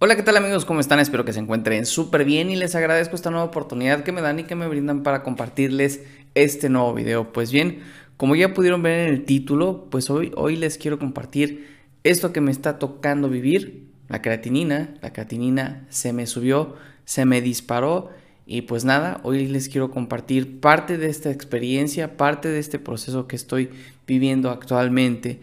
Hola, ¿qué tal amigos? ¿Cómo están? Espero que se encuentren súper bien y les agradezco esta nueva oportunidad que me dan y que me brindan para compartirles este nuevo video. Pues bien, como ya pudieron ver en el título, pues hoy, hoy les quiero compartir esto que me está tocando vivir, la creatinina. La creatinina se me subió, se me disparó y pues nada, hoy les quiero compartir parte de esta experiencia, parte de este proceso que estoy viviendo actualmente.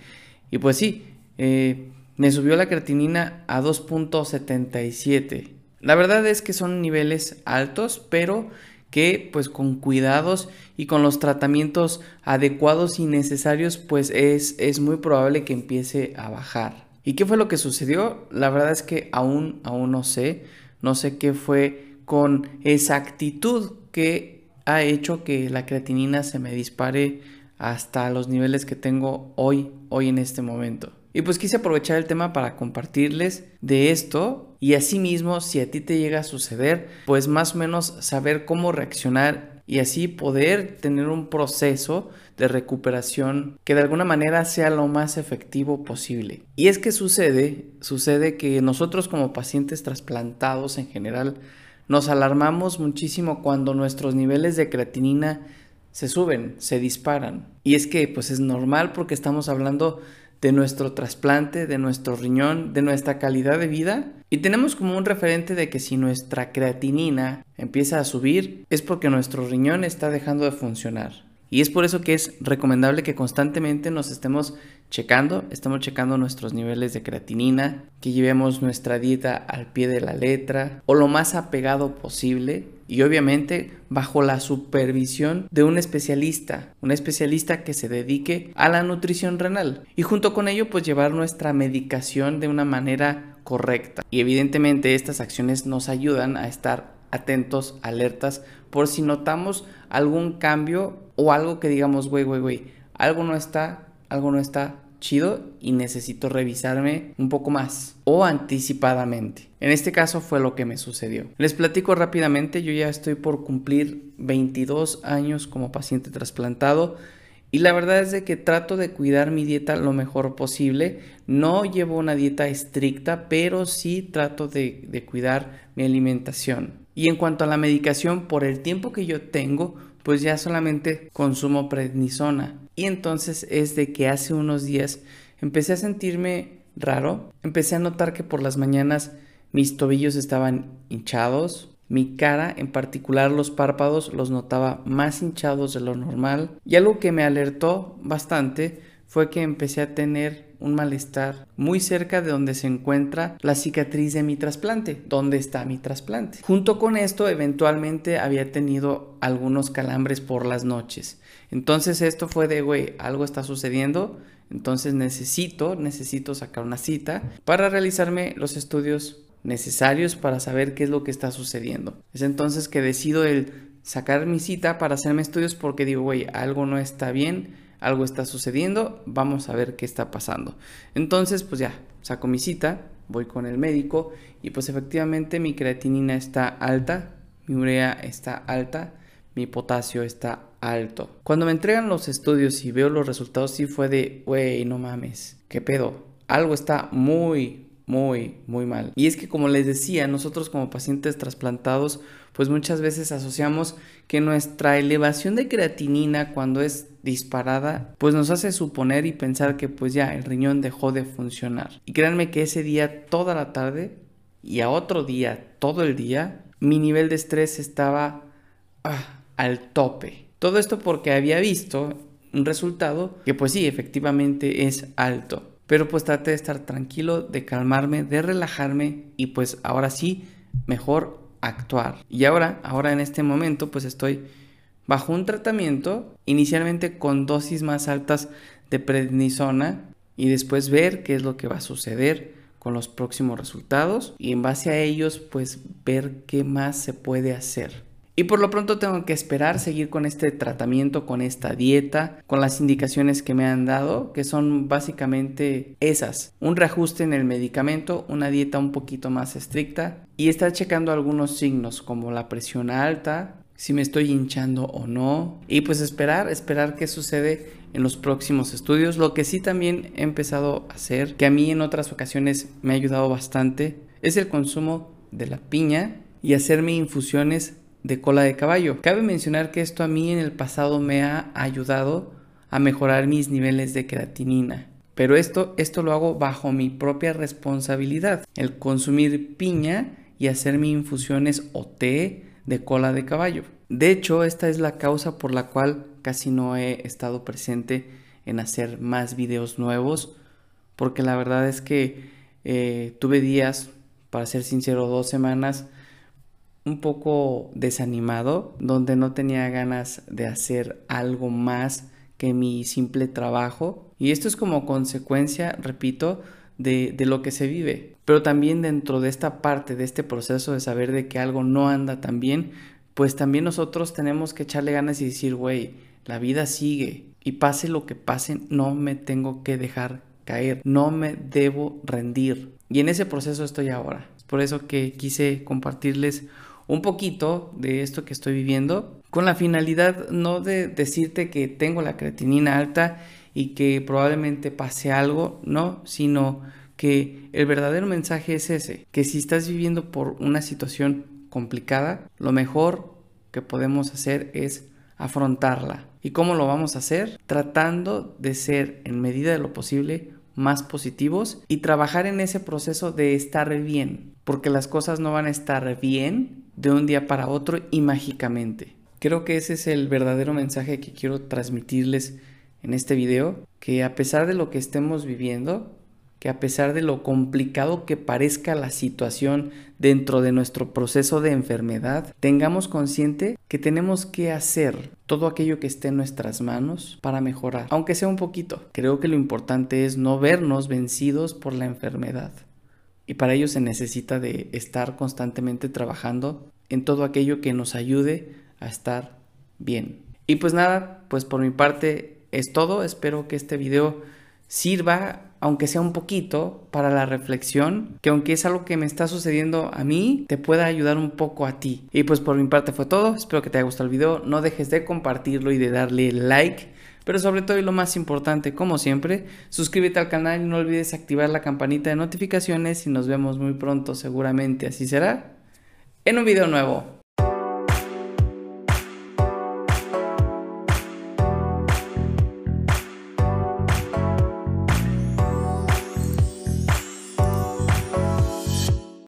Y pues sí, eh, me subió la creatinina a 2.77. La verdad es que son niveles altos, pero que pues con cuidados y con los tratamientos adecuados y necesarios pues es, es muy probable que empiece a bajar. ¿Y qué fue lo que sucedió? La verdad es que aún, aún no sé. No sé qué fue con esa actitud que ha hecho que la creatinina se me dispare hasta los niveles que tengo hoy, hoy en este momento. Y pues quise aprovechar el tema para compartirles de esto y asimismo si a ti te llega a suceder, pues más o menos saber cómo reaccionar y así poder tener un proceso de recuperación que de alguna manera sea lo más efectivo posible. Y es que sucede, sucede que nosotros como pacientes trasplantados en general nos alarmamos muchísimo cuando nuestros niveles de creatinina se suben, se disparan. Y es que pues es normal porque estamos hablando de nuestro trasplante, de nuestro riñón, de nuestra calidad de vida. Y tenemos como un referente de que si nuestra creatinina empieza a subir es porque nuestro riñón está dejando de funcionar. Y es por eso que es recomendable que constantemente nos estemos checando, estemos checando nuestros niveles de creatinina, que llevemos nuestra dieta al pie de la letra o lo más apegado posible y obviamente bajo la supervisión de un especialista, un especialista que se dedique a la nutrición renal y junto con ello pues llevar nuestra medicación de una manera correcta. Y evidentemente estas acciones nos ayudan a estar atentos, alertas por si notamos algún cambio o algo que digamos, güey, güey, güey, algo no está, algo no está chido y necesito revisarme un poco más o anticipadamente. En este caso fue lo que me sucedió. Les platico rápidamente, yo ya estoy por cumplir 22 años como paciente trasplantado. Y la verdad es de que trato de cuidar mi dieta lo mejor posible. No llevo una dieta estricta, pero sí trato de, de, cuidar mi alimentación. Y en cuanto a la medicación, por el tiempo que yo tengo, pues ya solamente consumo prednisona. Y entonces es de que hace unos días empecé a sentirme raro, empecé a notar que por las mañanas mis tobillos estaban hinchados, mi cara, en particular los párpados, los notaba más hinchados de lo normal. Y algo que me alertó bastante fue que empecé a tener un malestar muy cerca de donde se encuentra la cicatriz de mi trasplante, donde está mi trasplante. Junto con esto, eventualmente había tenido algunos calambres por las noches. Entonces esto fue de, güey, algo está sucediendo, entonces necesito, necesito sacar una cita para realizarme los estudios necesarios para saber qué es lo que está sucediendo. Es entonces que decido el sacar mi cita para hacerme estudios porque digo, güey, algo no está bien algo está sucediendo, vamos a ver qué está pasando. Entonces, pues ya, saco mi cita, voy con el médico y pues efectivamente mi creatinina está alta, mi urea está alta, mi potasio está alto. Cuando me entregan los estudios y veo los resultados, sí fue de, wey, no mames, ¿qué pedo? Algo está muy, muy, muy mal. Y es que como les decía, nosotros como pacientes trasplantados, pues muchas veces asociamos que nuestra elevación de creatinina cuando es disparada, pues nos hace suponer y pensar que pues ya el riñón dejó de funcionar. Y créanme que ese día, toda la tarde y a otro día, todo el día, mi nivel de estrés estaba ah, al tope. Todo esto porque había visto un resultado que pues sí, efectivamente es alto. Pero pues de estar tranquilo, de calmarme, de relajarme y pues ahora sí, mejor actuar. Y ahora, ahora en este momento pues estoy bajo un tratamiento, inicialmente con dosis más altas de prednisona y después ver qué es lo que va a suceder con los próximos resultados y en base a ellos pues ver qué más se puede hacer. Y por lo pronto tengo que esperar seguir con este tratamiento, con esta dieta, con las indicaciones que me han dado, que son básicamente esas. Un reajuste en el medicamento, una dieta un poquito más estricta y estar checando algunos signos como la presión alta, si me estoy hinchando o no. Y pues esperar, esperar qué sucede en los próximos estudios. Lo que sí también he empezado a hacer, que a mí en otras ocasiones me ha ayudado bastante, es el consumo de la piña y hacerme infusiones de cola de caballo. Cabe mencionar que esto a mí en el pasado me ha ayudado a mejorar mis niveles de creatinina. Pero esto, esto lo hago bajo mi propia responsabilidad. El consumir piña y hacerme infusiones o té de cola de caballo. De hecho, esta es la causa por la cual casi no he estado presente en hacer más videos nuevos. Porque la verdad es que eh, tuve días, para ser sincero, dos semanas un poco desanimado, donde no tenía ganas de hacer algo más que mi simple trabajo. Y esto es como consecuencia, repito, de, de, lo que se vive. Pero también dentro de esta parte, de este proceso de saber de que algo no anda tan bien, pues también nosotros tenemos que echarle ganas y decir, güey, la vida sigue. Y pase lo que pase, no me tengo que dejar caer. No me debo rendir. Y en ese proceso estoy ahora. Por eso que quise compartirles un poquito de esto que estoy viviendo con la finalidad no de decirte que tengo la creatinina alta y que probablemente pase algo, no, sino que el verdadero mensaje es ese, que si estás viviendo por una situación complicada, lo mejor que podemos hacer es afrontarla. ¿Y cómo lo vamos a hacer? Tratando de ser en medida de lo posible más positivos y trabajar en ese proceso de estar bien, porque las cosas no van a estar bien de un día para otro y mágicamente. Creo que ese es el verdadero mensaje que quiero transmitirles en este video, que a pesar de lo que estemos viviendo, que a pesar de lo complicado que parezca la situación dentro de nuestro proceso de enfermedad, tengamos consciente que tenemos que hacer todo aquello que esté en nuestras manos para mejorar, aunque sea un poquito. Creo que lo importante es no vernos vencidos por la enfermedad. Y para ello se necesita de estar constantemente trabajando en todo aquello que nos ayude a estar bien. Y pues nada, pues por mi parte es todo. Espero que este video sirva, aunque sea un poquito, para la reflexión, que aunque es algo que me está sucediendo a mí, te pueda ayudar un poco a ti. Y pues por mi parte fue todo, espero que te haya gustado el video, no dejes de compartirlo y de darle like. Pero sobre todo y lo más importante, como siempre, suscríbete al canal y no olvides activar la campanita de notificaciones y nos vemos muy pronto, seguramente así será, en un video nuevo.